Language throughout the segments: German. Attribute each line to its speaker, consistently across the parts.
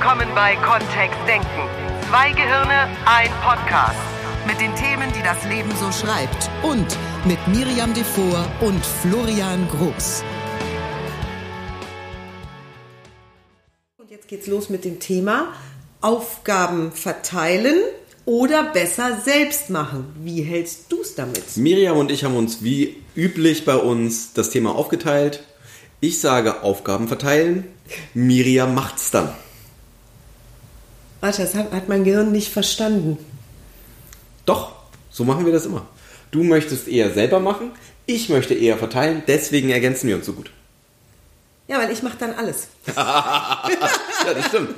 Speaker 1: willkommen bei Kontext Denken. Zwei Gehirne, ein Podcast.
Speaker 2: Mit den Themen, die das Leben so schreibt. Und mit Miriam Devor und Florian Groß.
Speaker 3: Und jetzt geht's los mit dem Thema Aufgaben verteilen oder besser selbst machen. Wie hältst du es damit?
Speaker 4: Miriam und ich haben uns wie üblich bei uns das Thema aufgeteilt. Ich sage Aufgaben verteilen, Miriam macht's dann.
Speaker 3: Warte, das hat, hat mein Gehirn nicht verstanden.
Speaker 4: Doch, so machen wir das immer. Du möchtest eher selber machen, ich möchte eher verteilen, deswegen ergänzen wir uns so gut.
Speaker 3: Ja, weil ich mache dann alles.
Speaker 4: Ja, das stimmt.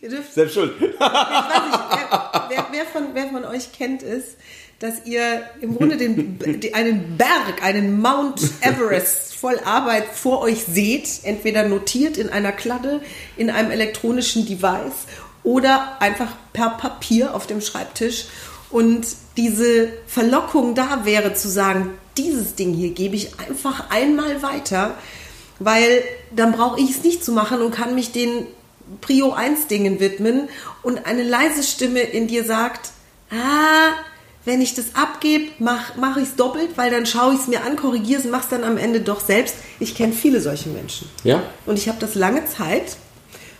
Speaker 3: Ihr dürft,
Speaker 4: Selbst schuld.
Speaker 3: ich weiß nicht, wer, wer, wer, von, wer von euch kennt es, dass ihr im Grunde den, einen Berg, einen Mount Everest voll Arbeit vor euch seht, entweder notiert in einer Kladde, in einem elektronischen Device oder einfach per Papier auf dem Schreibtisch. Und diese Verlockung da wäre zu sagen, dieses Ding hier gebe ich einfach einmal weiter, weil dann brauche ich es nicht zu machen und kann mich den Prio 1 Dingen widmen und eine leise Stimme in dir sagt, ah, wenn ich das abgebe, mache mach ich es doppelt, weil dann schaue ich es mir an, korrigiere es und mache es dann am Ende doch selbst. Ich kenne viele solche Menschen.
Speaker 4: Ja?
Speaker 3: Und ich habe das lange Zeit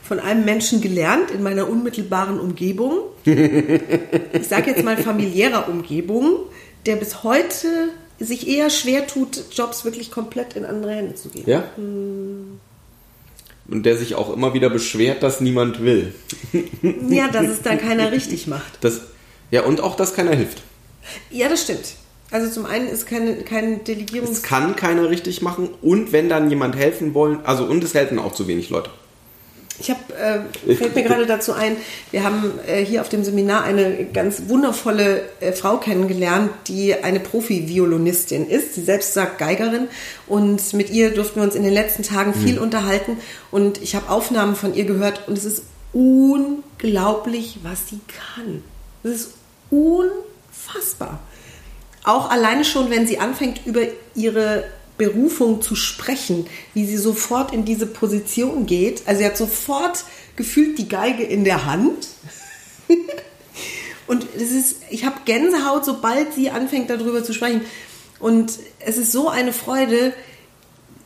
Speaker 3: von einem Menschen gelernt in meiner unmittelbaren Umgebung. Ich sage jetzt mal familiärer Umgebung, der bis heute sich eher schwer tut, Jobs wirklich komplett in andere Hände zu geben.
Speaker 4: Ja? Und der sich auch immer wieder beschwert, dass niemand will.
Speaker 3: Ja, dass es dann keiner richtig macht.
Speaker 4: Das, ja, und auch, dass keiner hilft.
Speaker 3: Ja, das stimmt. Also zum einen ist keine, kein Delegierungs...
Speaker 4: Es kann keiner richtig machen und wenn dann jemand helfen wollen, also und es helfen auch zu wenig Leute.
Speaker 3: Ich habe, äh, fällt mir gerade dazu ein, wir haben äh, hier auf dem Seminar eine ganz wundervolle äh, Frau kennengelernt, die eine Profi-Violinistin ist. Sie selbst sagt Geigerin und mit ihr durften wir uns in den letzten Tagen viel unterhalten und ich habe Aufnahmen von ihr gehört und es ist unglaublich, was sie kann. Es ist unfassbar. Auch alleine schon, wenn sie anfängt, über ihre Berufung zu sprechen, wie sie sofort in diese Position geht. Also sie hat sofort gefühlt die Geige in der Hand. Und das ist, ich habe Gänsehaut, sobald sie anfängt, darüber zu sprechen. Und es ist so eine Freude,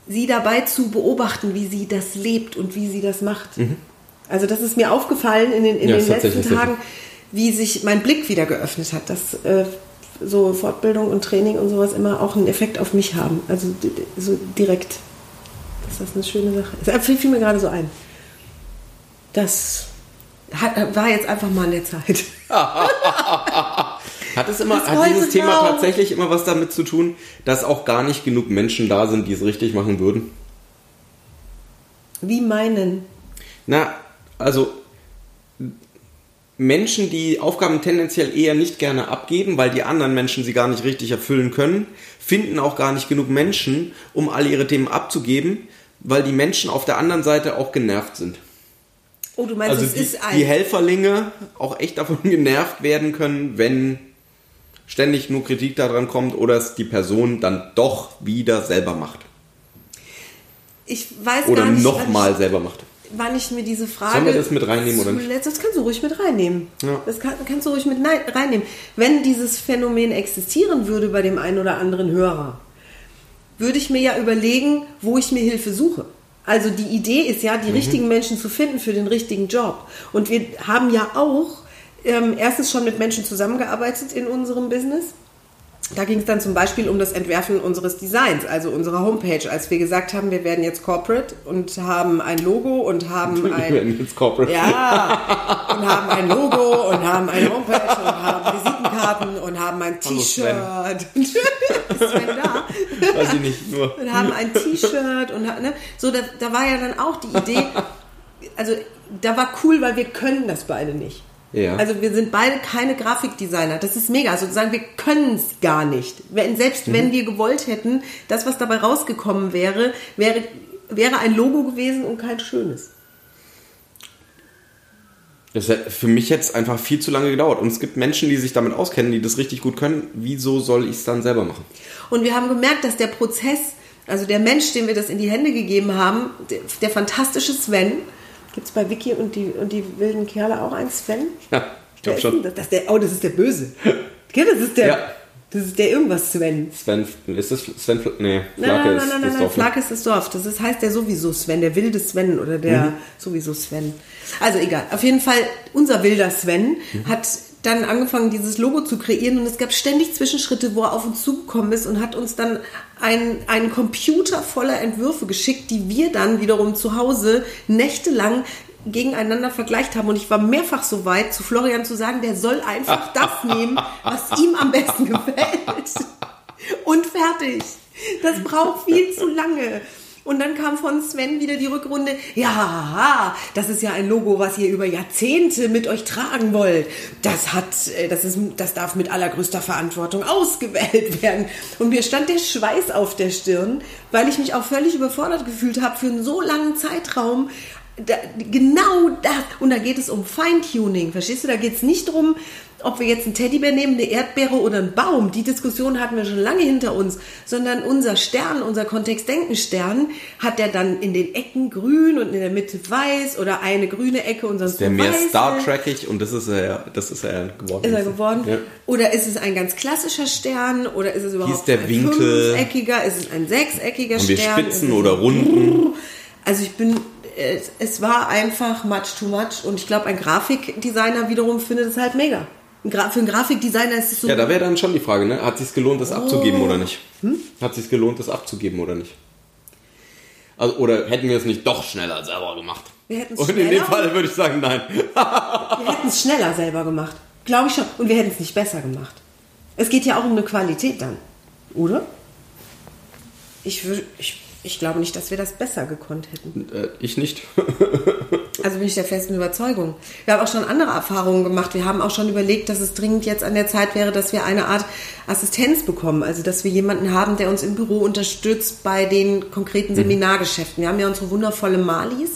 Speaker 3: sie dabei zu beobachten, wie sie das lebt und wie sie das macht. Also das ist mir aufgefallen in den, in
Speaker 4: Ja,
Speaker 3: den letzten Tagen, wie sich mein Blick wieder geöffnet hat, dass äh, so Fortbildung und Training und sowas immer auch einen Effekt auf mich haben. Also so direkt. Dass das eine schöne Sache ist. Das fiel mir gerade so ein. Das hat, war jetzt einfach mal an der Zeit.
Speaker 4: Hat es immer,
Speaker 3: Das
Speaker 4: hat dieses Thema
Speaker 3: Frau.
Speaker 4: tatsächlich immer was damit zu tun, dass auch gar nicht genug Menschen da sind, die es richtig machen würden?
Speaker 3: Wie meinen?
Speaker 4: Na, also Menschen, die Aufgaben tendenziell eher nicht gerne abgeben, weil die anderen Menschen sie gar nicht richtig erfüllen können, finden auch gar nicht genug Menschen, um alle ihre Themen abzugeben, weil die Menschen auf der anderen Seite auch genervt sind.
Speaker 3: Oh, du meinst,
Speaker 4: Also
Speaker 3: es
Speaker 4: die,
Speaker 3: ist ein.
Speaker 4: die Helferlinge auch echt davon genervt werden können, wenn ständig nur Kritik daran kommt oder es die Person dann doch wieder selber macht.
Speaker 3: ich weiß
Speaker 4: Oder
Speaker 3: gar nicht,
Speaker 4: nochmal
Speaker 3: wann
Speaker 4: selber macht.
Speaker 3: Wann ich mir diese Frage.
Speaker 4: Sollen wir das mit reinnehmen oder nicht?
Speaker 3: zuletzt- Das kannst du ruhig mit reinnehmen.
Speaker 4: Ja.
Speaker 3: Das kann, kannst du ruhig mit reinnehmen. Wenn dieses Phänomen existieren würde bei dem einen oder anderen Hörer, würde ich mir ja überlegen, wo ich mir Hilfe suche. Also die Idee ist ja,
Speaker 4: Mhm.
Speaker 3: die richtigen Menschen zu finden für den richtigen Job. Und wir haben ja auch ähm, erstens schon mit Menschen zusammengearbeitet in unserem Business. Da ging es dann zum Beispiel um das Entwerfen unseres Designs, also unserer Homepage, als wir gesagt haben, wir werden jetzt Corporate und haben ein Logo und haben
Speaker 4: Wir
Speaker 3: ein
Speaker 4: werden jetzt Corporate.
Speaker 3: ja, und haben ein Logo und haben eine Homepage und haben Visitenkarten und haben ein T-Shirt. Ist Sven da?
Speaker 4: Weiß ich nicht, nur.
Speaker 3: Und haben ein T-Shirt und ne? so, da, da war ja dann auch die Idee, also da war cool, weil wir können das beide nicht.
Speaker 4: Ja.
Speaker 3: Also wir sind beide keine Grafikdesigner. Das ist mega. Sozusagen, wir können es gar nicht. Wenn, selbst wenn wir gewollt hätten, das, was dabei rausgekommen wäre, wäre, wäre ein Logo gewesen und kein schönes.
Speaker 4: Das hat für mich jetzt einfach viel zu lange gedauert. Und es gibt Menschen, die sich damit auskennen, die das richtig gut können. Wieso soll ich es dann selber machen?
Speaker 3: Und wir haben gemerkt, dass der Prozess, also der Mensch, dem wir das in die Hände gegeben haben, der, der fantastische Sven, Gibt es bei Vicky und die, und die wilden Kerle auch einen Sven?
Speaker 4: Ja, ich glaube
Speaker 3: ist
Speaker 4: schon.
Speaker 3: Das, das ist der, oh, das ist der Böse. Das ist der,
Speaker 4: Ja.
Speaker 3: das ist der irgendwas Sven.
Speaker 4: Sven, ist das Sven? Nee,
Speaker 3: Nein,
Speaker 4: Flake
Speaker 3: nein, nein,
Speaker 4: ist
Speaker 3: nein,
Speaker 4: das
Speaker 3: nein, nein,
Speaker 4: Dorf. ne?
Speaker 3: Flake ist das Dorf. Das ist, heißt der sowieso Sven, der wilde Sven oder der
Speaker 4: Mhm.
Speaker 3: sowieso Sven. Also egal. Auf jeden Fall, unser wilder Sven
Speaker 4: Mhm.
Speaker 3: hat dann angefangen, dieses Logo zu kreieren und es gab ständig Zwischenschritte, wo er auf uns zugekommen ist und hat uns dann einen, einen Computer voller Entwürfe geschickt, die wir dann wiederum zu Hause nächtelang gegeneinander vergleicht haben und ich war mehrfach so weit, zu Florian zu sagen, der soll einfach das nehmen, was ihm am besten gefällt. Und fertig. Das braucht viel zu lange. Und dann kam von Sven wieder die Rückrunde. Ja, das ist ja ein Logo, was ihr über Jahrzehnte mit euch tragen wollt. Das hat, äh, das ist, das darf mit allergrößter Verantwortung ausgewählt werden. Und mir stand der Schweiß auf der Stirn, weil ich mich auch völlig überfordert gefühlt habe für einen so langen Zeitraum. Da, genau das. Und da geht es um Feintuning. Verstehst du? Da geht es nicht darum, ob wir jetzt einen Teddybär nehmen, eine Erdbeere oder einen Baum. Die Diskussion hatten wir schon lange hinter uns. Sondern unser Stern, unser Kontext-Denken-Stern, hat der dann in den Ecken grün und in der Mitte weiß oder eine grüne Ecke und sonst
Speaker 4: Der
Speaker 3: nur
Speaker 4: mehr
Speaker 3: weiße.
Speaker 4: Star Trekig und das ist er, das ist er geworden.
Speaker 3: Ist er geworden?
Speaker 4: Ja.
Speaker 3: Oder ist es ein ganz klassischer Stern? Oder ist es überhaupt
Speaker 4: der
Speaker 3: ein
Speaker 4: Winkel?
Speaker 3: fünfeckiger? Ist es ein sechseckiger
Speaker 4: Haben wir
Speaker 3: Stern? Ist
Speaker 4: Spitzen oder Runden?
Speaker 3: Also ich bin, es, es war einfach much too much und ich glaube, ein Grafikdesigner wiederum findet es halt mega. Für einen Grafikdesigner ist es so.
Speaker 4: Ja, da wäre dann schon die Frage, ne? Hat sich's gelohnt, das abzugeben
Speaker 3: Oh.
Speaker 4: oder nicht?
Speaker 3: Hm?
Speaker 4: Hat sich's gelohnt, das abzugeben oder nicht? Also, oder hätten wir es nicht doch schneller selber gemacht?
Speaker 3: Wir hätten's
Speaker 4: Und in dem
Speaker 3: schneller-
Speaker 4: Fall würde ich sagen, nein.
Speaker 3: wir hätten es schneller selber gemacht. Glaube ich schon. Und wir hätten es nicht besser gemacht. Es geht ja auch um eine Qualität dann. Oder? Ich, wür- ich, ich glaube nicht, dass wir das besser gekonnt hätten.
Speaker 4: Äh, ich nicht.
Speaker 3: Also bin ich der festen Überzeugung. Wir haben auch schon andere Erfahrungen gemacht. Wir haben auch schon überlegt, dass es dringend jetzt an der Zeit wäre, dass wir eine Art Assistenz bekommen. Also dass wir jemanden haben, der uns im Büro unterstützt bei den konkreten Seminargeschäften. Wir haben ja unsere wundervolle Malis,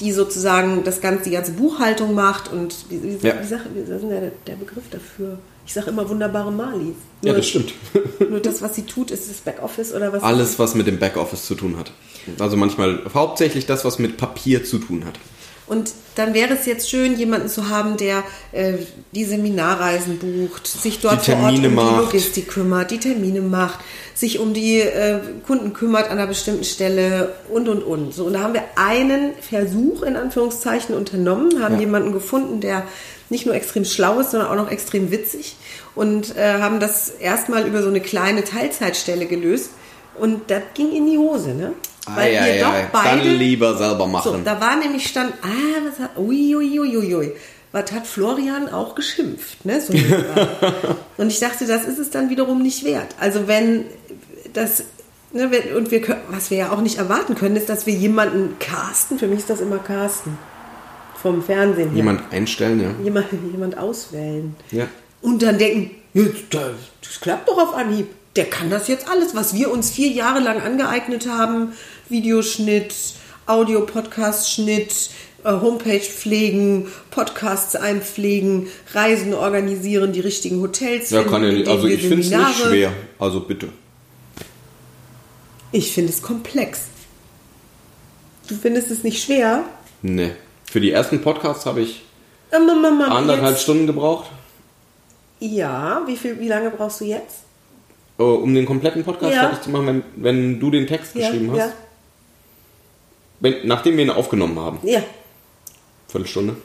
Speaker 3: die sozusagen das ganze, die ganze Buchhaltung macht und wie, wie,
Speaker 4: Ja.
Speaker 3: wie, sag, wie ist denn der, der Begriff dafür? Ich sage immer wunderbare Malis.
Speaker 4: Ja, das stimmt.
Speaker 3: Nur das, was sie tut, ist das Backoffice oder was?
Speaker 4: Alles, was mit dem Backoffice zu tun hat. Also manchmal hauptsächlich das, was mit Papier zu tun hat.
Speaker 3: Und dann wäre es jetzt schön, jemanden zu haben, der äh, die Seminarreisen bucht, sich dort vor Ort um
Speaker 4: Termine
Speaker 3: die
Speaker 4: macht.
Speaker 3: Logistik kümmert, die Termine macht, sich um die äh, Kunden kümmert an einer bestimmten Stelle und und und. So, und da haben wir einen Versuch in Anführungszeichen unternommen, haben
Speaker 4: Ja.
Speaker 3: jemanden gefunden, der nicht nur extrem schlau ist, sondern auch noch extrem witzig und äh, haben das erstmal über so eine kleine Teilzeitstelle gelöst. Und das ging in die Hose, ne?
Speaker 4: Ei, ei, ei. Dann lieber selber
Speaker 3: So,
Speaker 4: machen.
Speaker 3: da war nämlich stand, ah, was hat, ui, ui, ui, ui, ui. Was hat Florian auch geschimpft, ne? So und ich dachte, das ist es dann wiederum nicht wert. Also wenn das, ne, und wir was wir ja auch nicht erwarten können, ist, dass wir jemanden casten. Für mich ist das immer casten. Vom Fernsehen her.
Speaker 4: Jemand einstellen, ja.
Speaker 3: Jemand, jemand auswählen.
Speaker 4: Ja.
Speaker 3: Und dann denken, das, klappt doch auf Anhieb. Der kann das jetzt alles, was wir uns vier Jahre lang angeeignet haben. Videoschnitt, Audio-Podcast-Schnitt, äh, Homepage pflegen, Podcasts einpflegen, Reisen organisieren, die richtigen Hotels
Speaker 4: Ja, kann ja nicht. Also ich finde es nicht schwer. Also bitte.
Speaker 3: Ich finde es komplex. Du findest es nicht schwer?
Speaker 4: Nee. Für die ersten Podcasts habe ich
Speaker 3: Ähm, ähm, ähm,
Speaker 4: anderthalb
Speaker 3: jetzt-
Speaker 4: Stunden gebraucht.
Speaker 3: Ja, wie, viel, wie lange brauchst du jetzt?
Speaker 4: äh, um den kompletten Podcast
Speaker 3: Ja.
Speaker 4: fertig zu machen, wenn, wenn du den Text geschrieben hast.
Speaker 3: ja.
Speaker 4: Wenn, nachdem wir ihn aufgenommen haben.
Speaker 3: Ja,
Speaker 4: Viertelstunde.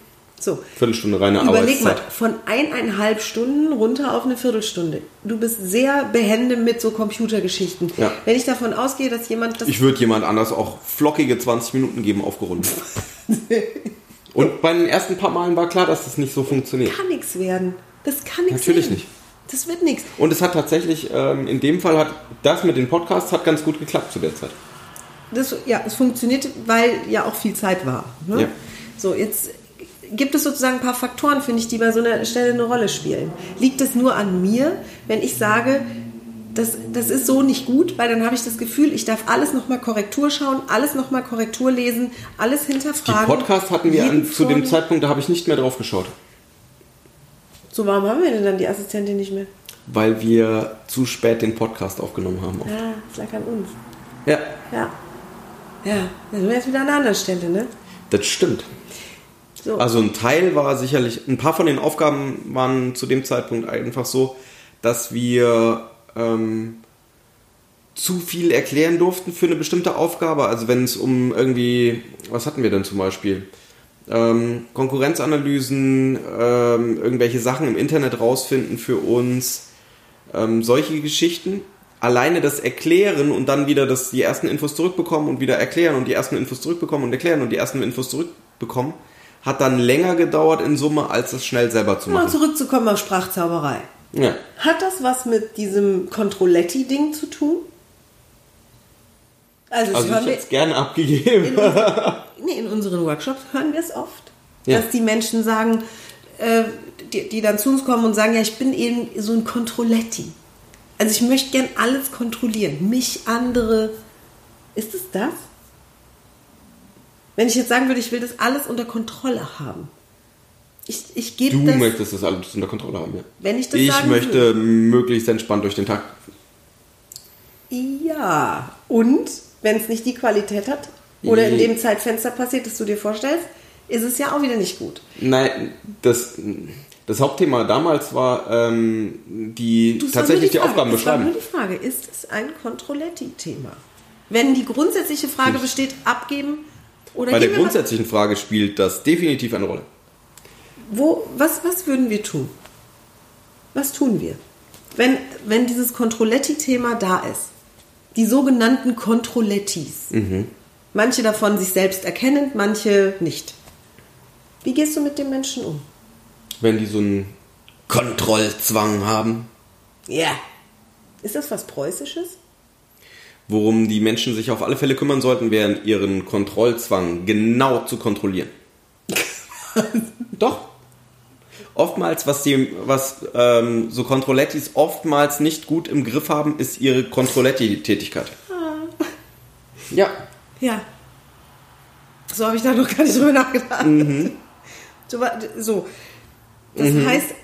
Speaker 3: So.
Speaker 4: Viertelstunde reine
Speaker 3: Überleg mal,
Speaker 4: Arbeitszeit.
Speaker 3: von eineinhalb Stunden runter auf eine Viertelstunde. Du bist sehr behende mit so Computergeschichten.
Speaker 4: Ja.
Speaker 3: Wenn ich davon ausgehe, dass jemand das.
Speaker 4: Ich würde jemand anders auch flockige 20 Minuten geben, aufgerundet. Und bei den ersten paar Malen war klar, dass das nicht so funktioniert.
Speaker 3: kann nichts werden. Das kann nichts
Speaker 4: Natürlich
Speaker 3: werden.
Speaker 4: nicht.
Speaker 3: Das wird nichts.
Speaker 4: Und es hat tatsächlich, ähm, in dem Fall hat das mit den Podcasts hat ganz gut geklappt zu der Zeit.
Speaker 3: Das, ja, es funktioniert, weil ja auch viel Zeit war. Ne?
Speaker 4: Ja.
Speaker 3: So, jetzt gibt es sozusagen ein paar Faktoren, finde ich, die bei so einer Stelle eine Rolle spielen. Liegt es nur an mir, wenn ich sage, das, das ist so nicht gut, weil dann habe ich das Gefühl, ich darf alles nochmal Korrektur schauen, alles nochmal Korrektur lesen, alles
Speaker 4: Die
Speaker 3: hinterfragen.
Speaker 4: Podcasts hatten wir an, zu dem Zeitpunkt, da habe ich nicht mehr drauf geschaut.
Speaker 3: So, warum haben wir denn dann die Assistentin nicht mehr?
Speaker 4: Weil wir zu spät den Podcast aufgenommen haben.
Speaker 3: Ah, es lag an uns.
Speaker 4: Ja.
Speaker 3: Ja. Ja, dann sind wir jetzt wieder an einer anderen Stelle, ne?
Speaker 4: Das stimmt.
Speaker 3: So.
Speaker 4: Also ein Teil war sicherlich, ein paar von den Aufgaben waren zu dem Zeitpunkt einfach so, dass wir ähm, zu viel erklären durften für eine bestimmte Aufgabe. Also wenn es um irgendwie, was hatten wir denn zum Beispiel? Ähm, Konkurrenzanalysen, ähm, irgendwelche Sachen im Internet rausfinden für uns, ähm, solche Geschichten. Alleine das Erklären und dann wieder das, die ersten Infos zurückbekommen und wieder erklären und die ersten Infos zurückbekommen und erklären und die ersten Infos zurückbekommen, hat dann länger gedauert in Summe, als das schnell selber zu
Speaker 3: Mal
Speaker 4: machen.
Speaker 3: zurückzukommen auf Sprachzauberei.
Speaker 4: Ja.
Speaker 3: Hat das was mit diesem Controletti-Ding zu tun? Also,
Speaker 4: Also ich hätte es gerne abgegeben.
Speaker 3: in, unseren, nee, in unseren Workshops hören wir es oft,
Speaker 4: Ja.
Speaker 3: dass die Menschen sagen, äh, die, die dann zu uns kommen und sagen, ja, ich bin eben so ein Controletti. Also ich möchte gern alles kontrollieren. Mich, andere. Ist es das? Wenn ich jetzt sagen würde, ich will das alles unter Kontrolle haben. Ich, ich gebe
Speaker 4: Du
Speaker 3: das,
Speaker 4: möchtest das alles unter Kontrolle haben, ja.
Speaker 3: wenn ich das
Speaker 4: Ich
Speaker 3: sagen
Speaker 4: möchte
Speaker 3: würde.
Speaker 4: möglichst entspannt durch den Tag.
Speaker 3: Ja, und wenn es nicht die Qualität hat oder in dem Zeitfenster passiert, das du dir vorstellst, ist es ja auch wieder nicht gut.
Speaker 4: Nein, das, das Hauptthema damals war ähm, die
Speaker 3: Du,
Speaker 4: tatsächlich
Speaker 3: nur
Speaker 4: die, Aufgaben
Speaker 3: Frage. Es war
Speaker 4: beschreiben.
Speaker 3: nur die Frage, ist es ein Controletti-Thema? Wenn die grundsätzliche Frage besteht, abgeben oder
Speaker 4: Bei der grundsätzlichen Frage spielt das definitiv eine Rolle.
Speaker 3: Wo, was, was würden wir tun? Was tun wir? Wenn, wenn dieses Controletti-Thema da ist, die sogenannten Controlettis,
Speaker 4: Mhm.
Speaker 3: manche davon sich selbst erkennend, manche nicht. Wie gehst du mit dem Menschen um?
Speaker 4: Wenn die so einen Kontrollzwang haben,
Speaker 3: Ja. Ist das was Preußisches?
Speaker 4: Worum die Menschen sich auf alle Fälle kümmern sollten, wären ihren Kontrollzwang genau zu kontrollieren. Doch. Oftmals, was, die, was ähm, so Kontrollettis oftmals nicht gut im Griff haben, ist ihre Kontrolletti-Tätigkeit. Ja.
Speaker 3: Ja. So habe ich da noch gar nicht drüber nachgedacht.
Speaker 4: Mhm.
Speaker 3: So, so. Das heißt,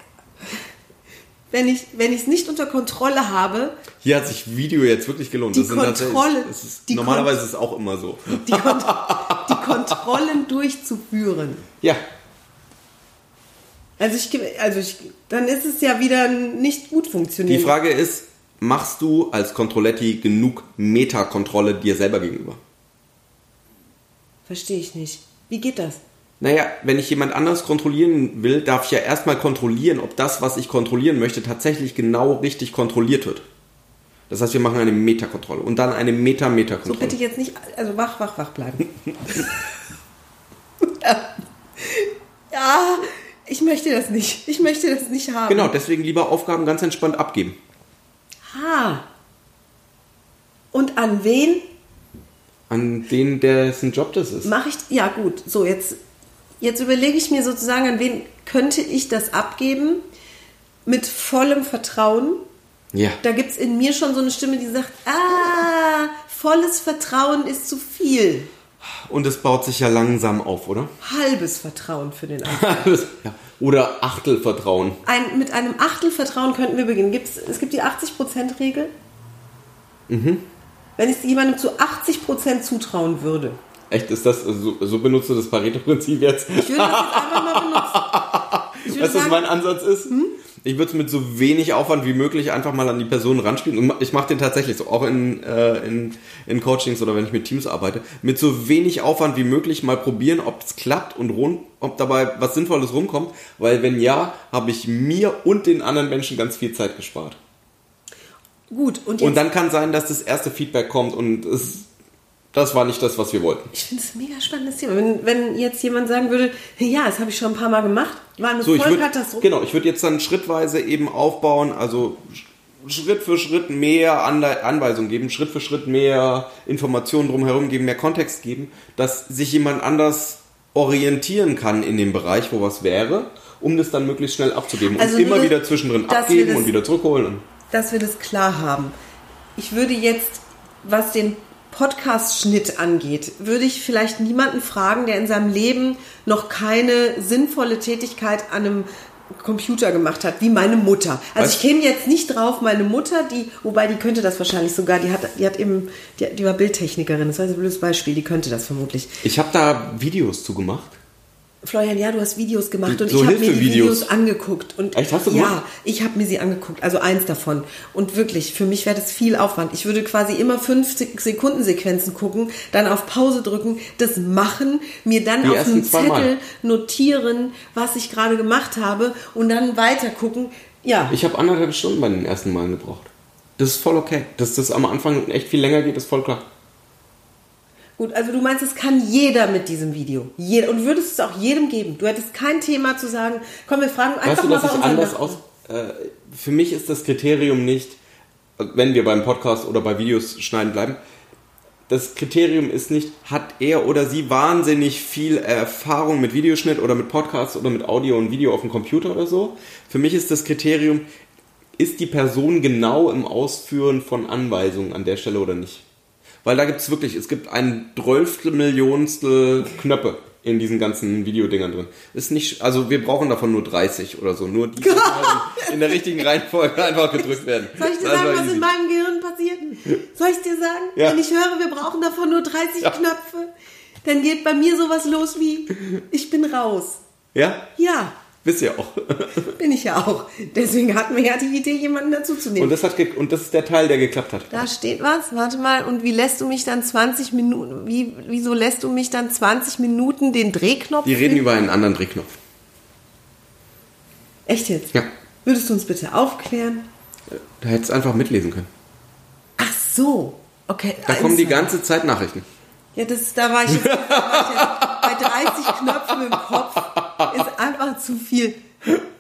Speaker 3: wenn ich wenn ich es nicht unter Kontrolle habe,
Speaker 4: Hier hat sich Video jetzt wirklich gelohnt.
Speaker 3: Die
Speaker 4: Das
Speaker 3: Kontrolle-
Speaker 4: Das ist,
Speaker 3: die
Speaker 4: normalerweise ist es auch immer so.
Speaker 3: die, Kont die Kontrollen durchzuführen.
Speaker 4: Ja.
Speaker 3: Also ich, also ich, dann ist es ja wieder nicht gut
Speaker 4: Die
Speaker 3: funktionieren.
Speaker 4: Frage ist, machst du als Kontrolletti genug Metakontrolle dir selber gegenüber?
Speaker 3: Verstehe ich nicht. Wie geht das?
Speaker 4: Naja, wenn ich jemand anders kontrollieren will, darf ich ja erstmal kontrollieren, ob das, was ich kontrollieren möchte, tatsächlich genau richtig kontrolliert wird. Das heißt, wir machen eine Metakontrolle und dann eine
Speaker 3: So
Speaker 4: Meta-Meta-Kontrolle.
Speaker 3: bitte jetzt nicht, also wach, wach, wach bleiben. ja, ich möchte das nicht. Ich möchte das nicht haben.
Speaker 4: Genau, deswegen lieber Aufgaben ganz entspannt abgeben.
Speaker 3: Ah. Und an wen
Speaker 4: An den, dessen Job das ist.
Speaker 3: mache ich. Ja, gut. So, jetzt, jetzt überlege ich mir sozusagen, an wen könnte ich das abgeben mit vollem Vertrauen.
Speaker 4: Ja.
Speaker 3: Da gibt es in mir schon so eine Stimme, die sagt: Ah, volles Vertrauen ist zu viel.
Speaker 4: Und es baut sich ja langsam auf, oder?
Speaker 3: Halbes Vertrauen für den anderen.
Speaker 4: ja. Oder Achtelvertrauen.
Speaker 3: Ein, mit einem Achtel Vertrauen könnten wir beginnen. Gibt's, es gibt die 80%-Regel.
Speaker 4: Mhm.
Speaker 3: Wenn ich jemandem zu 80% zutrauen würde,
Speaker 4: Echt, ist das, so, so benutzt du das Pareto-Prinzip jetzt?
Speaker 3: ich würde das jetzt einfach mal benutzen.
Speaker 4: Weißt du, was mein Ansatz ist? Ich würde es mit so wenig Aufwand wie möglich einfach mal an die Person ranspielen. Und ich mache den tatsächlich so, auch in, äh, in, in Coachings oder wenn ich mit Teams arbeite, mit so wenig Aufwand wie möglich mal probieren, ob es klappt und rund, ob dabei was Sinnvolles rumkommt. Weil wenn ja, habe ich mir und den anderen Menschen ganz viel Zeit gespart.
Speaker 3: gut. Und,
Speaker 4: Und dann kann sein, dass das erste Feedback kommt und es, das war nicht das, was wir wollten.
Speaker 3: ich finde es ein mega spannendes Thema. Wenn, wenn jetzt jemand sagen würde, ja, das habe ich schon ein paar Mal gemacht, war eine
Speaker 4: So,
Speaker 3: Vollkatastrophe.
Speaker 4: genau, ich würde jetzt dann schrittweise eben aufbauen, also Sch- Schritt für Schritt mehr Anle Anweisungen geben, Schritt für Schritt mehr Informationen drumherum geben, mehr Kontext geben, dass sich jemand anders orientieren kann in dem Bereich, wo was wäre, um das dann möglichst schnell abzugeben
Speaker 3: Also
Speaker 4: und immer
Speaker 3: nur,
Speaker 4: wieder zwischendrin abgeben
Speaker 3: das-
Speaker 4: und wieder zurückholen.
Speaker 3: Dass wir das klar haben. Ich würde jetzt, was den Podcast-Schnitt angeht, würde ich vielleicht niemanden fragen, der in seinem Leben noch keine sinnvolle Tätigkeit an einem Computer gemacht hat, wie meine Mutter. Also
Speaker 4: Weißt-
Speaker 3: ich käme jetzt nicht drauf, meine Mutter, die, wobei die könnte das wahrscheinlich sogar, die hat, die hat eben, die, die war Bildtechnikerin, das war ein blödes Beispiel, die könnte das vermutlich.
Speaker 4: Ich habe da Videos zu gemacht.
Speaker 3: Florian, ja, du hast Videos gemacht und
Speaker 4: So
Speaker 3: ich habe mir die. Videos angeguckt. Und
Speaker 4: Echt, hast du
Speaker 3: Ja,
Speaker 4: gemacht?
Speaker 3: ich habe mir sie angeguckt, also eins davon. Und wirklich, für mich wäre das viel Aufwand. Ich würde quasi immer fünf Sek- Sekundensequenzen gucken, dann auf Pause drücken, das machen, mir dann
Speaker 4: Die
Speaker 3: auf
Speaker 4: zweimal.
Speaker 3: Zettel notieren, was ich gerade gemacht habe und dann weiter gucken. Ja,
Speaker 4: Ich habe anderthalb Stunden bei den ersten Malen gebraucht. Das ist voll okay. Dass das am Anfang echt viel länger geht, ist voll klar.
Speaker 3: Gut, also du meinst, es kann jeder mit diesem Video. Jeder. Und würdest es auch jedem geben. Du hättest kein Thema zu sagen, komm, wir fragen einfach
Speaker 4: Weißt du,
Speaker 3: mal
Speaker 4: dass
Speaker 3: bei
Speaker 4: ich anders
Speaker 3: Nachbarn.
Speaker 4: aus. Äh, für mich ist das Kriterium nicht, wenn wir beim Podcast oder bei Videos schneiden bleiben, das Kriterium ist nicht, hat er oder sie wahnsinnig viel Erfahrung mit Videoschnitt oder mit Podcasts oder mit Audio und Video auf dem Computer oder so. Für mich ist das Kriterium, ist die Person genau im Ausführen von Anweisungen an der Stelle oder nicht. Weil da gibt es wirklich, es gibt ein Drölftel Millionstel Knöpfe in diesen ganzen Videodingern drin. Ist nicht, also wir brauchen davon nur 30 oder so. Nur die halt in der richtigen Reihenfolge einfach gedrückt werden.
Speaker 3: Soll ich dir sagen, was
Speaker 4: easy.
Speaker 3: in meinem Gehirn passiert? Soll ich dir sagen?
Speaker 4: Ja.
Speaker 3: Wenn ich höre, wir brauchen davon nur 30
Speaker 4: Ja.
Speaker 3: Knöpfe, dann geht bei mir sowas los wie, ich bin raus.
Speaker 4: Ja?
Speaker 3: Ja,
Speaker 4: Wisst ihr auch.
Speaker 3: bin ich ja auch. Deswegen hatten wir ja die Idee, jemanden dazu zu nehmen.
Speaker 4: Und das, hat und das ist der Teil, der geklappt hat.
Speaker 3: da steht was, warte mal, und wie lässt du mich dann 20 Minuten, wie, wieso lässt du mich dann 20 Minuten den Drehknopf?
Speaker 4: Die reden über einen anderen Drehknopf.
Speaker 3: Echt jetzt?
Speaker 4: Ja.
Speaker 3: Würdest du uns bitte aufklären?
Speaker 4: Da hättest du einfach mitlesen können.
Speaker 3: Ach so, okay.
Speaker 4: Da kommen die
Speaker 3: Insider.
Speaker 4: ganze Zeit Nachrichten.
Speaker 3: Ja, das, da war ich jetzt, bei 30 Knöpfen im Kopf. Ist zu viel.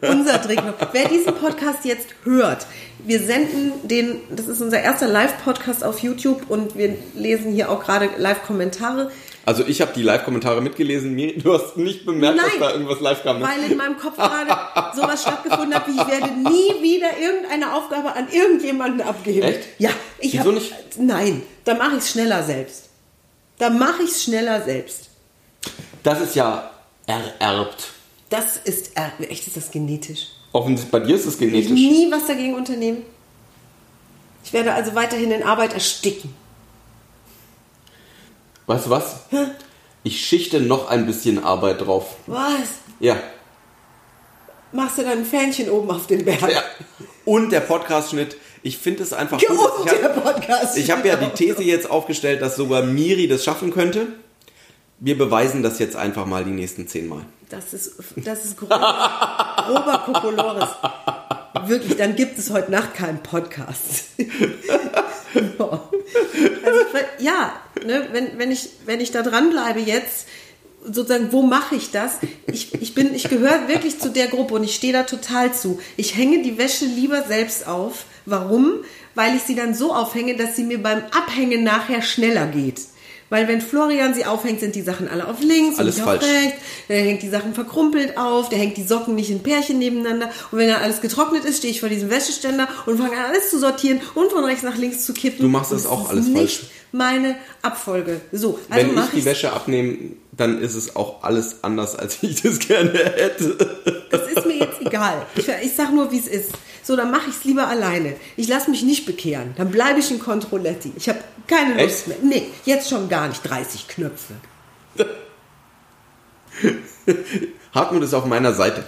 Speaker 3: Unser Drehknopf. Wer diesen Podcast jetzt hört, wir senden den, das ist unser erster Live-Podcast auf YouTube und wir lesen hier auch gerade Live-Kommentare,
Speaker 4: Also ich habe die Live-Kommentare mitgelesen. Du hast nicht bemerkt, dass
Speaker 3: Nein.
Speaker 4: da irgendwas live kam. Ne?
Speaker 3: weil in meinem Kopf gerade sowas stattgefunden hat, wie ich werde nie wieder irgendeine Aufgabe an irgendjemanden abgeben.
Speaker 4: Echt?
Speaker 3: Ja, ich
Speaker 4: Wieso
Speaker 3: habe
Speaker 4: nicht?
Speaker 3: Nein, da mache ich es schneller selbst. Da mache ich es schneller selbst.
Speaker 4: Das ist ja ererbt.
Speaker 3: Das ist, äh, echt ist das genetisch.
Speaker 4: Offensichtlich bei dir ist es
Speaker 3: Ich
Speaker 4: genetisch.
Speaker 3: nie was dagegen unternehmen. Ich werde also weiterhin in Arbeit ersticken.
Speaker 4: Weißt du was? Ich schichte noch ein bisschen Arbeit drauf.
Speaker 3: Was?
Speaker 4: Ja.
Speaker 3: Machst du dann ein Fähnchen oben auf den Berg?
Speaker 4: ja. Und der Podcast-Schnitt. Ich finde es einfach gut. Ich habe
Speaker 3: Podcast.
Speaker 4: ich hab ja die These jetzt aufgestellt, dass sogar Miri das schaffen könnte. Wir beweisen das jetzt einfach mal die nächsten zehn Mal.
Speaker 3: Das ist, das ist grober, Kokolores. Wirklich, dann gibt es heute Nacht keinen Podcast. Also, ja, ne, wenn, wenn, ich, wenn ich da dranbleibe jetzt, sozusagen, wo mache ich das? Ich, ich, bin, ich gehöre wirklich zu der Gruppe und ich stehe da total zu. Ich hänge die Wäsche lieber selbst auf. Warum? Weil ich sie dann so aufhänge, dass sie mir beim Abhängen nachher schneller geht. Weil wenn Florian sie aufhängt, sind die Sachen alle auf links
Speaker 4: Alles
Speaker 3: und nicht
Speaker 4: falsch.
Speaker 3: auf rechts. Der hängt die Sachen verkrumpelt auf, der hängt die Socken nicht in Pärchen nebeneinander. Und wenn dann alles getrocknet ist, stehe ich vor diesem Wäscheständer und fange an, alles zu sortieren und von rechts nach links zu kippen.
Speaker 4: Du machst das auch alles
Speaker 3: nicht
Speaker 4: falsch.
Speaker 3: meine Abfolge. So, also
Speaker 4: Wenn ich die Wäsche abnehme, dann ist es auch alles anders, als ich das gerne hätte.
Speaker 3: Das ist mir jetzt egal. Ich, ich sag nur, wie es ist. So, dann mache ich es lieber alleine. Ich lasse mich nicht bekehren. Dann bleibe ich ein Controletti. Ich habe keine Lust
Speaker 4: Echt?
Speaker 3: mehr. Nee, jetzt schon gar nicht. 30 Knöpfe.
Speaker 4: Hartmut ist auf meiner Seite.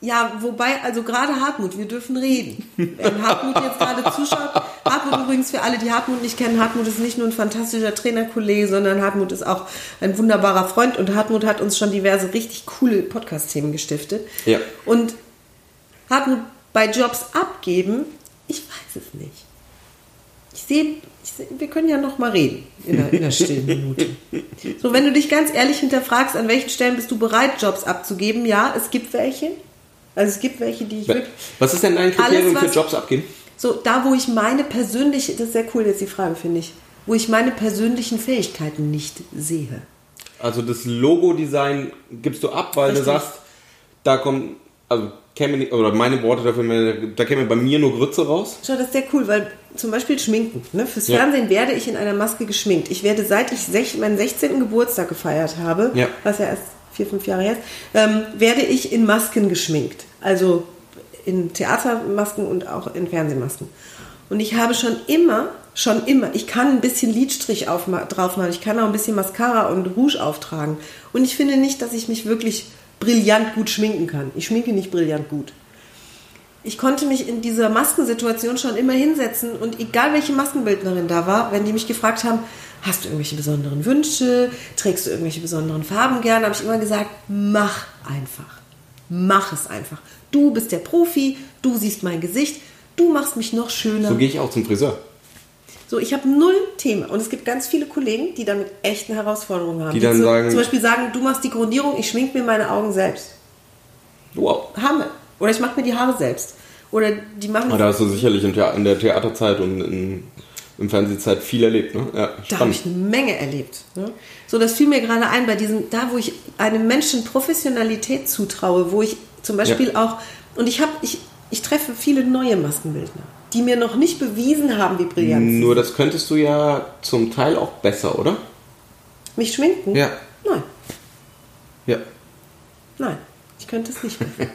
Speaker 3: Ja, wobei, also gerade Hartmut, wir dürfen reden. Wenn Hartmut jetzt gerade zuschaut, Hartmut übrigens für alle, die Hartmut nicht kennen, Hartmut ist nicht nur ein fantastischer Trainerkollege, sondern Hartmut ist auch ein wunderbarer Freund und Hartmut hat uns schon diverse richtig coole Podcast-Themen gestiftet.
Speaker 4: Ja.
Speaker 3: Und Hartmut bei Jobs abgeben, ich weiß es nicht. Ich sehe, seh, wir können ja noch mal reden in der, in der stillen Minute. So, wenn du dich ganz ehrlich hinterfragst, an welchen Stellen bist du bereit, Jobs abzugeben? Ja, es gibt welche. Also es gibt welche, die ich wirklich.
Speaker 4: Was ist denn dein Kriterium
Speaker 3: Alles,
Speaker 4: für Jobs abgeben?
Speaker 3: So, da wo ich meine persönliche, das ist sehr cool jetzt die Frage, finde ich, wo ich meine persönlichen Fähigkeiten nicht sehe.
Speaker 4: Also das Logo-Design gibst du ab, weil
Speaker 3: Richtig.
Speaker 4: du sagst, da kommt, also käme oder meine Worte dafür, da käme bei mir nur Grütze raus.
Speaker 3: Schau, das ist sehr cool, weil zum Beispiel Schminken. Ne? Fürs
Speaker 4: Ja.
Speaker 3: Fernsehen werde ich in einer Maske geschminkt. Ich werde, seit ich sech, meinen 16. Geburtstag gefeiert habe,
Speaker 4: Ja.
Speaker 3: was ja erst vier, fünf Jahre her ist, ähm, werde ich in Masken geschminkt. Also in Theatermasken und auch in Fernsehmasken. Und ich habe schon immer, schon immer, ich kann ein bisschen Lidstrich auf, drauf machen, ich kann auch ein bisschen Mascara und Rouge auftragen. Und ich finde nicht, dass ich mich wirklich brillant gut schminken kann. Ich schminke nicht brillant gut. Ich konnte mich in dieser Maskensituation schon immer hinsetzen und egal welche Maskenbildnerin da war, wenn die mich gefragt haben, hast du irgendwelche besonderen Wünsche, trägst du irgendwelche besonderen Farben gern, habe ich immer gesagt, mach einfach. Mach es einfach. Du bist der Profi, du siehst mein Gesicht, du machst mich noch schöner.
Speaker 4: So gehe ich auch zum Friseur.
Speaker 3: So, ich habe null Thema. Und es gibt ganz viele Kollegen, die damit echten Herausforderungen haben.
Speaker 4: Die dann
Speaker 3: zu,
Speaker 4: sagen-
Speaker 3: zum Beispiel sagen, du machst die Grundierung, ich schmink mir meine Augen selbst.
Speaker 4: Wow.
Speaker 3: Hammer. Oder ich mache mir die Haare selbst. Oder die machen.
Speaker 4: Aber Ah, da hast du sicherlich in der Theaterzeit und in, in Fernsehzeit viel erlebt, ne? Ja,
Speaker 3: Da habe ich eine Menge erlebt. Ne? So, das fiel mir gerade ein bei diesem, da wo ich einem Menschen Professionalität zutraue, wo ich zum Beispiel auch, und ich habe, ich, ich treffe viele neue Maskenbildner, die mir noch nicht bewiesen haben, wie brillant sie
Speaker 4: Nur das könntest du ja zum Teil auch besser, oder?
Speaker 3: mich schminken.
Speaker 4: Ja.
Speaker 3: Nein,
Speaker 4: Ja.
Speaker 3: nein, ich könnte es nicht mehr.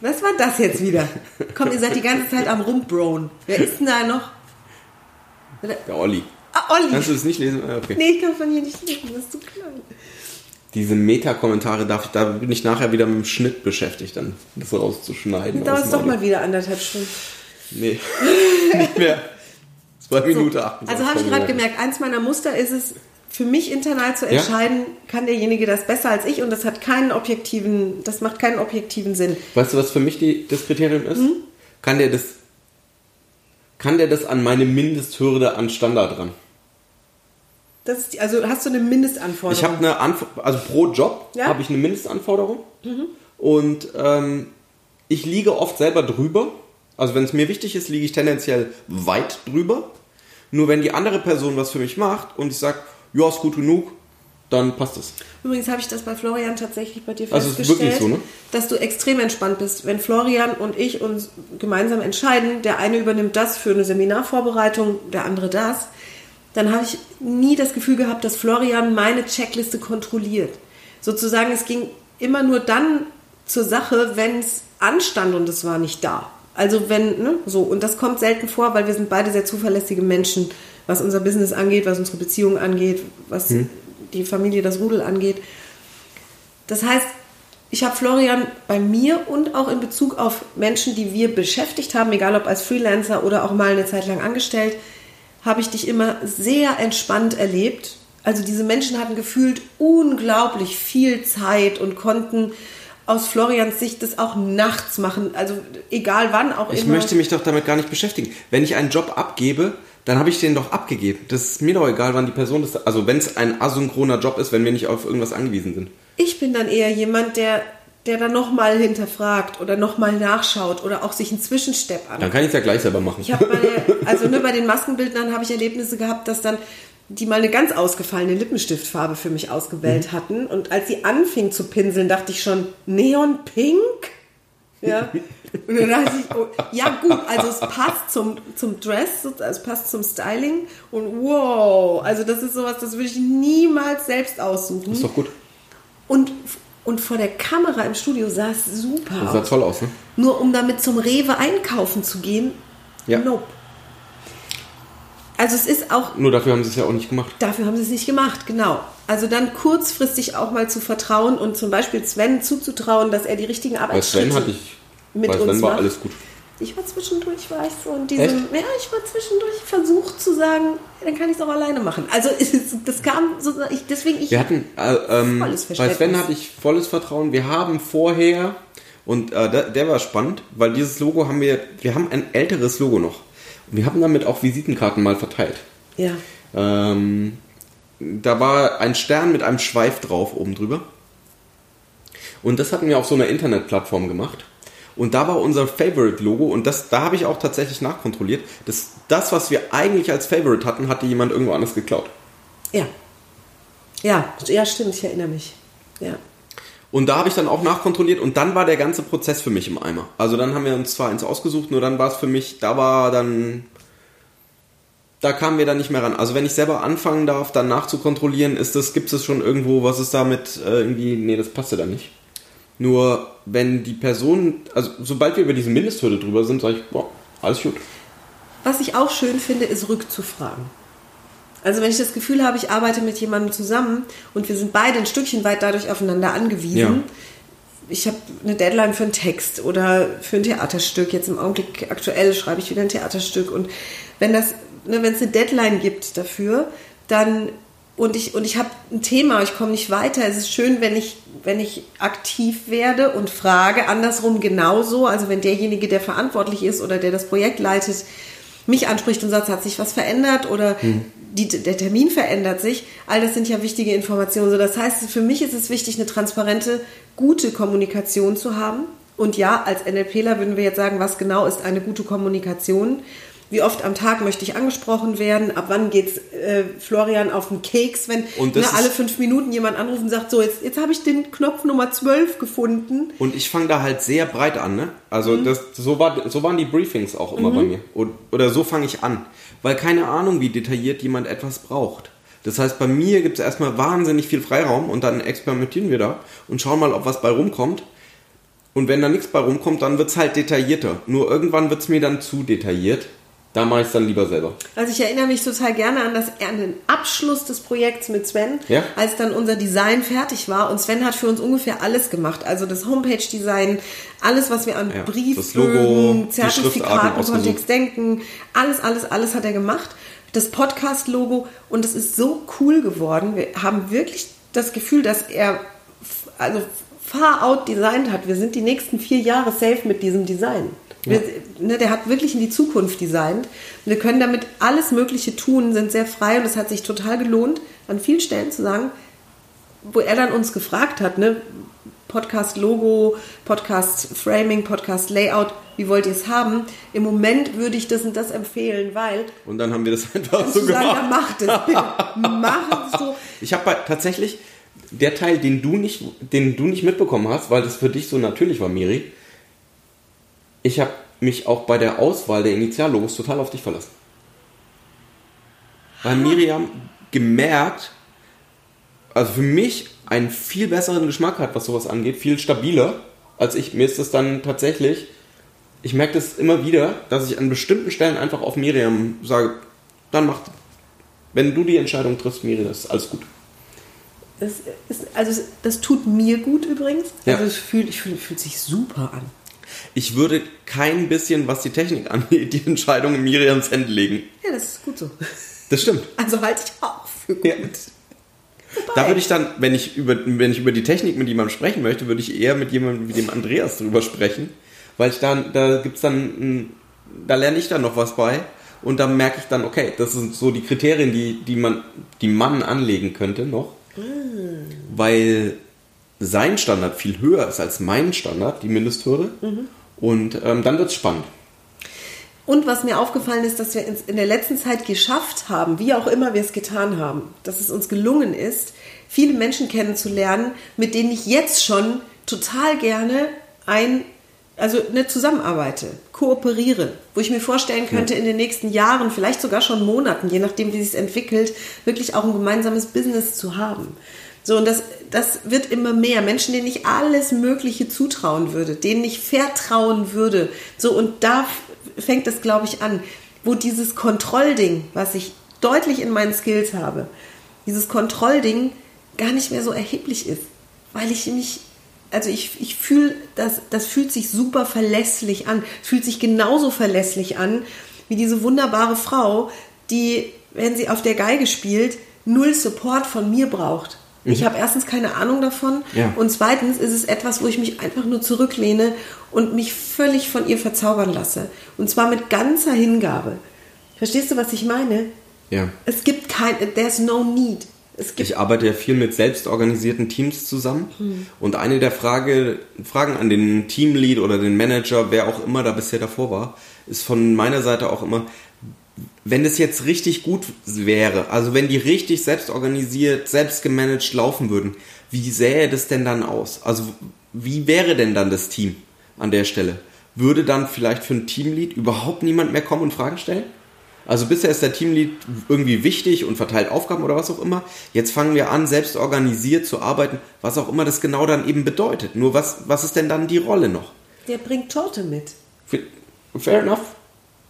Speaker 3: Was war das jetzt wieder? Komm, ihr seid die ganze Zeit am Rumbrown. Wer ist denn da noch?
Speaker 4: Der Olli.
Speaker 3: Ah, Olli.
Speaker 4: Kannst du das nicht lesen? Ah, Okay.
Speaker 3: Nee, ich kann von hier nicht lesen, das ist zu klein.
Speaker 4: Diese Meta-Kommentare darf ich, da bin ich nachher wieder mit dem Schnitt beschäftigt, dann das rauszuschneiden.
Speaker 3: Dann dauert doch mal wieder anderthalb Stunden.
Speaker 4: Nee, nicht mehr. Zwei Minuten acht.
Speaker 3: Also habe ich gerade gemerkt, eins meiner Muster ist es, für mich internal zu
Speaker 4: Ja?
Speaker 3: entscheiden, kann derjenige das besser als ich und das hat keinen objektiven, das macht keinen objektiven Sinn.
Speaker 4: Weißt du, was für mich die, das Kriterium ist?
Speaker 3: Hm?
Speaker 4: Kann der das kann der das an meine Mindesthürde an Standard ran?
Speaker 3: Das ist die, also hast du eine Mindestanforderung?
Speaker 4: Ich habe eine Anforderung, also pro Job
Speaker 3: Ja. Mhm.
Speaker 4: habe ich eine Mindestanforderung und ähm, ich liege oft selber drüber. Also wenn es mir wichtig ist, liege ich tendenziell weit drüber. Nur wenn die andere Person was für mich macht und ich sage, ja, ist gut genug, dann passt es.
Speaker 3: Übrigens habe ich das bei Florian tatsächlich bei dir
Speaker 4: Also
Speaker 3: festgestellt,
Speaker 4: so, ne?
Speaker 3: dass du extrem entspannt bist. Wenn Florian und ich uns gemeinsam entscheiden, der eine übernimmt das für eine Seminarvorbereitung, der andere das, dann habe ich nie das Gefühl gehabt, dass Florian meine Checkliste kontrolliert. Sozusagen, es ging immer nur dann zur Sache, wenn es anstand und es war nicht da. Also wenn, ne, so, und das kommt selten vor, weil wir sind beide sehr zuverlässige Menschen, was unser Business angeht, was unsere Beziehung angeht, was die Familie, das Rudel angeht. Das heißt, ich habe Florian bei mir und auch in Bezug auf Menschen, die wir beschäftigt haben, egal ob als Freelancer oder auch mal eine Zeit lang angestellt, habe ich dich immer sehr entspannt erlebt. Also diese Menschen hatten gefühlt unglaublich viel Zeit und konnten aus Florians Sicht das auch nachts machen. Also egal wann auch
Speaker 4: Ich
Speaker 3: immer.
Speaker 4: möchte mich doch damit gar nicht beschäftigen. Wenn ich einen Job abgebe, dann habe ich den doch abgegeben. Das ist mir doch egal, wann die Person das. Also wenn es ein asynchroner Job ist, wenn wir nicht auf irgendwas angewiesen sind.
Speaker 3: Ich bin dann eher jemand, der, der dann nochmal hinterfragt oder nochmal nachschaut oder auch sich einen Zwischenstep an.
Speaker 4: Dann kann ich es ja gleich selber machen.
Speaker 3: Ich habe also nur bei den Maskenbildnern habe ich Erlebnisse gehabt, dass dann die mal eine ganz ausgefallene Lippenstiftfarbe für mich ausgewählt hatten. Und als sie anfing zu pinseln, dachte ich schon, Neon Pink? Ja. Und dann dachte ich, oh, ja gut, also es passt zum, zum Dress, es passt zum Styling. Und wow, also das ist sowas, das würde ich niemals selbst aussuchen.
Speaker 4: ist doch gut.
Speaker 3: Und, und vor der Kamera im Studio sah es super
Speaker 4: Das sah
Speaker 3: aus.
Speaker 4: toll aus, ne?
Speaker 3: Nur um damit zum Rewe einkaufen zu gehen,
Speaker 4: Ja.
Speaker 3: nope. Also es ist auch,
Speaker 4: Nur dafür haben sie es ja auch nicht gemacht.
Speaker 3: dafür haben sie es nicht gemacht, genau. Also dann kurzfristig auch mal zu vertrauen und zum Beispiel Sven zuzutrauen, dass er die richtigen
Speaker 4: Bei
Speaker 3: Arbeitsschritte
Speaker 4: Sven hatte ich.
Speaker 3: mit
Speaker 4: bei
Speaker 3: uns
Speaker 4: Sven war
Speaker 3: macht.
Speaker 4: alles gut.
Speaker 3: Ich war zwischendurch, war ich so in diesem,
Speaker 4: Echt?
Speaker 3: ja, ich war zwischendurch versucht zu sagen, dann kann ich es auch alleine machen. Also das kam so, ich, deswegen ich,
Speaker 4: Wir hatten, äh, ähm, bei. Sven hatte ich volles Vertrauen. Wir haben vorher, und äh, der, der war spannend, weil dieses Logo haben wir, wir haben ein älteres Logo noch. Wir haben damit auch Visitenkarten mal verteilt.
Speaker 3: ja,
Speaker 4: Ähm, da war ein Stern mit einem Schweif drauf oben drüber. Und das hatten wir auf so einer Internetplattform gemacht. Und da war unser Favorite-Logo und das, da habe ich auch tatsächlich nachkontrolliert. Das, das, was wir eigentlich als Favorite hatten, hatte jemand irgendwo anders geklaut.
Speaker 3: ja, ja, ja, stimmt, ich erinnere mich, ja.
Speaker 4: Und da habe ich dann auch nachkontrolliert und dann war der ganze Prozess für mich im Eimer. Also dann haben wir uns zwar eins ausgesucht, nur dann war es für mich, da war dann, da kamen wir dann nicht mehr ran. Also wenn ich selber anfangen darf, dann nachzukontrollieren, ist das, gibt es schon irgendwo, was ist damit äh, irgendwie, nee, das passte da nicht. Nur wenn die Person, also sobald wir über diese Mindesthürde drüber sind, sage ich, boah, alles gut.
Speaker 3: Was ich auch schön finde, ist rückzufragen. Also wenn ich das Gefühl habe, ich arbeite mit jemandem zusammen und wir sind beide ein Stückchen weit dadurch aufeinander angewiesen.
Speaker 4: Ja.
Speaker 3: Ich habe eine Deadline für einen Text oder für ein Theaterstück. Jetzt im Augenblick aktuell schreibe ich wieder ein Theaterstück. Und wenn das, ne, wenn es eine Deadline gibt dafür, dann und ich und ich habe ein Thema, ich komme nicht weiter. Es ist schön, wenn ich wenn ich aktiv werde und frage. Andersrum genauso. Also wenn derjenige, der verantwortlich ist oder der das Projekt leitet, mich anspricht und sagt, hat sich was verändert oder die, der Termin verändert sich. All das sind ja wichtige Informationen. So, das heißt, für mich ist es wichtig, eine transparente, gute Kommunikation zu haben. Und ja, als NLPler würden wir jetzt sagen, was genau ist eine gute Kommunikation? Wie oft am Tag möchte ich angesprochen werden? Ab wann geht's äh, Florian auf den Keks, wenn ne, alle fünf Minuten jemand anruft und sagt, so, jetzt, jetzt habe ich den Knopf Nummer 12 gefunden.
Speaker 4: Und ich fange da halt sehr breit an, ne? Also
Speaker 3: Mhm.
Speaker 4: das, so, war, so waren die Briefings auch immer bei mir. Und, oder so fange ich an. Weil keine Ahnung, wie detailliert jemand etwas braucht. Das heißt, bei mir gibt es erstmal wahnsinnig viel Freiraum und dann experimentieren wir da und schauen mal, ob was bei rumkommt. Und wenn da nichts bei rumkommt, dann wird es halt detaillierter. Nur irgendwann wird es mir dann zu detailliert. Da mache ich es dann lieber selber.
Speaker 3: Also ich erinnere mich total gerne an, das, an den Abschluss des Projekts mit Sven,
Speaker 4: Ja.
Speaker 3: als dann unser Design fertig war. Und Sven hat für uns ungefähr alles gemacht. Also das Homepage-Design, alles, was wir an
Speaker 4: Ja,
Speaker 3: Briefbögen, Zertifikaten. Kontext denken, alles, alles, alles hat er gemacht. Das Podcast-Logo und es ist so cool geworden. Wir haben wirklich das Gefühl, dass er also far out designt hat. Wir sind die nächsten vier Jahre safe mit diesem Design. Wir, ne, der hat wirklich in die Zukunft designt. Wir können damit alles Mögliche tun, sind sehr frei und es hat sich total gelohnt, an vielen Stellen zu sagen, wo er dann uns gefragt hat, ne, Podcast-Logo, Podcast-Framing, Podcast-Layout, wie wollt ihr es haben? Im Moment würde ich das und das empfehlen, weil
Speaker 4: Und dann haben wir das einfach so
Speaker 3: sagen, ja,
Speaker 4: gemacht.
Speaker 3: macht es, bitte. Mach es so.
Speaker 4: Ich habe tatsächlich der Teil, den du nicht, den du nicht mitbekommen hast, weil das für dich so natürlich war, Miri. Ich habe mich auch bei der Auswahl der Initiallogos total auf dich verlassen. Weil Miriam gemerkt, also für mich einen viel besseren Geschmack hat, was sowas angeht, viel stabiler als ich. Mir ist das dann tatsächlich, ich merke das immer wieder, dass ich an bestimmten Stellen einfach auf Miriam sage, dann mach, wenn du die Entscheidung triffst, Miriam, das ist alles gut.
Speaker 3: Das ist, also das tut mir gut übrigens.
Speaker 4: Ja.
Speaker 3: Also es fühlt, ich fühl, fühlt sich super an.
Speaker 4: Ich würde kein bisschen, was die Technik angeht, die Entscheidung in Miriams Hände legen.
Speaker 3: Ja, das ist gut so.
Speaker 4: Das stimmt.
Speaker 3: Also halte ich auch für gut.
Speaker 4: Ja. Da würde ich dann, wenn ich, über, wenn ich über die Technik mit jemandem sprechen möchte, würde ich eher mit jemandem wie dem Andreas drüber sprechen. Weil ich dann, da gibt's dann, da lerne ich dann noch was bei. Und da merke ich dann, okay, das sind so die Kriterien, die, die man, die man anlegen könnte noch. Weil sein Standard viel höher ist als mein Standard, die Mindesthürde. Und ähm, dann wird's spannend.
Speaker 3: Und was mir aufgefallen ist, dass wir in der letzten Zeit geschafft haben, wie auch immer wir es getan haben, dass es uns gelungen ist, viele Menschen kennenzulernen, mit denen ich jetzt schon total gerne ein, also eine zusammenarbeite, kooperiere, wo ich mir vorstellen könnte, in den nächsten Jahren, vielleicht sogar schon Monaten, je nachdem, wie sich es entwickelt, wirklich auch ein gemeinsames Business zu haben. So, und das, das wird immer mehr. Menschen, denen ich alles Mögliche zutrauen würde, denen ich vertrauen würde. So, und da fängt es, glaube ich, an, wo dieses Kontrollding, was ich deutlich in meinen Skills habe, dieses Kontrollding gar nicht mehr so erheblich ist. Weil ich mich, also ich, ich fühle, das, das fühlt sich super verlässlich an. Es fühlt sich genauso verlässlich an, wie diese wunderbare Frau, die, wenn sie auf der Geige spielt, null Support von mir braucht. Ich habe erstens keine Ahnung davon
Speaker 4: Ja.
Speaker 3: und zweitens ist es etwas, wo ich mich einfach nur zurücklehne und mich völlig von ihr verzaubern lasse. Und zwar mit ganzer Hingabe. Verstehst du, was ich meine?
Speaker 4: Ja.
Speaker 3: Es gibt kein, there's no need. Es gibt
Speaker 4: Ich arbeite ja viel mit selbstorganisierten Teams zusammen. Und eine der Frage, Fragen an den Teamlead oder den Manager, wer auch immer da bisher davor war, ist von meiner Seite auch immer, wenn es jetzt richtig gut wäre, also wenn die richtig selbstorganisiert, selbst gemanagt laufen würden, wie sähe das denn dann aus? Also wie wäre denn dann das Team an der Stelle? Würde dann vielleicht für ein Teamlead überhaupt niemand mehr kommen und Fragen stellen? Also bisher ist der Teamlead irgendwie wichtig und verteilt Aufgaben oder was auch immer. Jetzt fangen wir an, selbst organisiert zu arbeiten, was auch immer das genau dann eben bedeutet. Nur was, was ist denn dann die Rolle noch?
Speaker 3: Der bringt Torte mit
Speaker 4: Fair enough.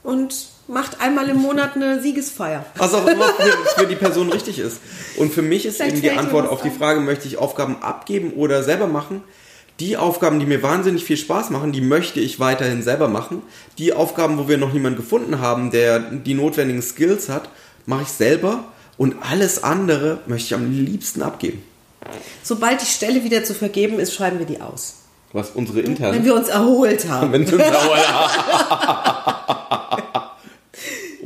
Speaker 3: und macht einmal im Monat eine Siegesfeier.
Speaker 4: Was auch immer für, für die Person richtig ist. Und für mich ist
Speaker 3: Vielleicht
Speaker 4: eben die Antwort auf die. Frage, möchte ich Aufgaben abgeben oder selber machen? Die Aufgaben, die mir wahnsinnig viel Spaß machen, die möchte ich weiterhin selber machen. Die Aufgaben, wo wir noch niemanden gefunden haben, der die notwendigen Skills hat, mache ich selber. Und alles andere möchte ich am liebsten abgeben.
Speaker 3: Sobald die Stelle wieder zu vergeben ist, schreiben wir die aus.
Speaker 4: Was unsere
Speaker 3: Wenn
Speaker 4: internen.
Speaker 3: wir uns erholt haben.
Speaker 4: Wenn wir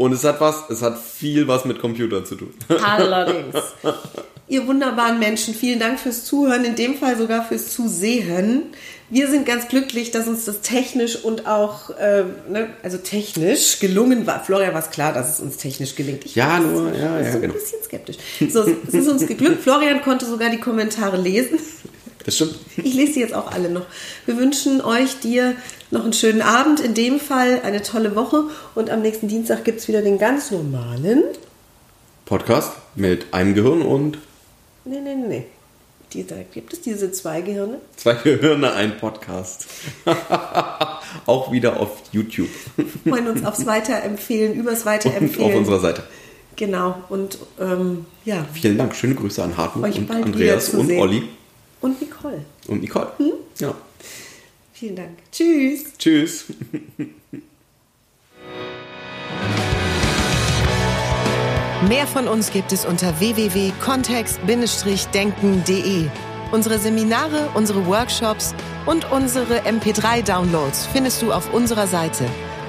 Speaker 4: Und es hat was, es hat viel was mit Computern zu tun.
Speaker 3: Allerdings. Ihr wunderbaren Menschen, vielen Dank fürs Zuhören, in dem Fall sogar fürs Zusehen. Wir sind ganz glücklich, dass uns das technisch und auch, äh, ne, also technisch gelungen war. Florian war es klar, dass es uns technisch gelingt. Ich
Speaker 4: Ja, nur,
Speaker 3: nicht,
Speaker 4: ja,
Speaker 3: ich bin
Speaker 4: ja,
Speaker 3: so
Speaker 4: genau.
Speaker 3: ein bisschen skeptisch. So, es ist uns geglückt. Florian konnte sogar die Kommentare lesen.
Speaker 4: Das stimmt.
Speaker 3: Ich lese sie jetzt auch alle noch. Wir wünschen euch, dir noch einen schönen Abend, in dem Fall eine tolle Woche und am nächsten Dienstag gibt es wieder den ganz normalen.
Speaker 4: Podcast mit einem Gehirn und
Speaker 3: Nee, nee, nee. Die, da gibt es diese zwei Gehirne.
Speaker 4: zwei Gehirne, ein Podcast. Auch wieder auf YouTube
Speaker 3: Wir freuen uns aufs Weiterempfehlen, übers
Speaker 4: und
Speaker 3: Weiterempfehlen.
Speaker 4: auf unserer Seite.
Speaker 3: Genau. Und ähm, ja,
Speaker 4: Vielen Dank. Schöne Grüße an Hartmut und Andreas und
Speaker 3: wiederzusehen.
Speaker 4: Olli
Speaker 3: und Nicole.
Speaker 4: und Nicole.
Speaker 3: Hm?
Speaker 4: Ja.
Speaker 3: Vielen Dank. Tschüss.
Speaker 4: Tschüss.
Speaker 2: Mehr von uns gibt es unter www.kontext-denken.de. Unsere Seminare, unsere Workshops und unsere MP3-Downloads findest du auf unserer Seite.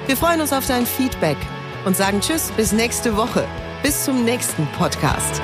Speaker 2: Wir freuen uns auf dein Feedback und sagen Tschüss bis nächste Woche. Bis zum nächsten Podcast.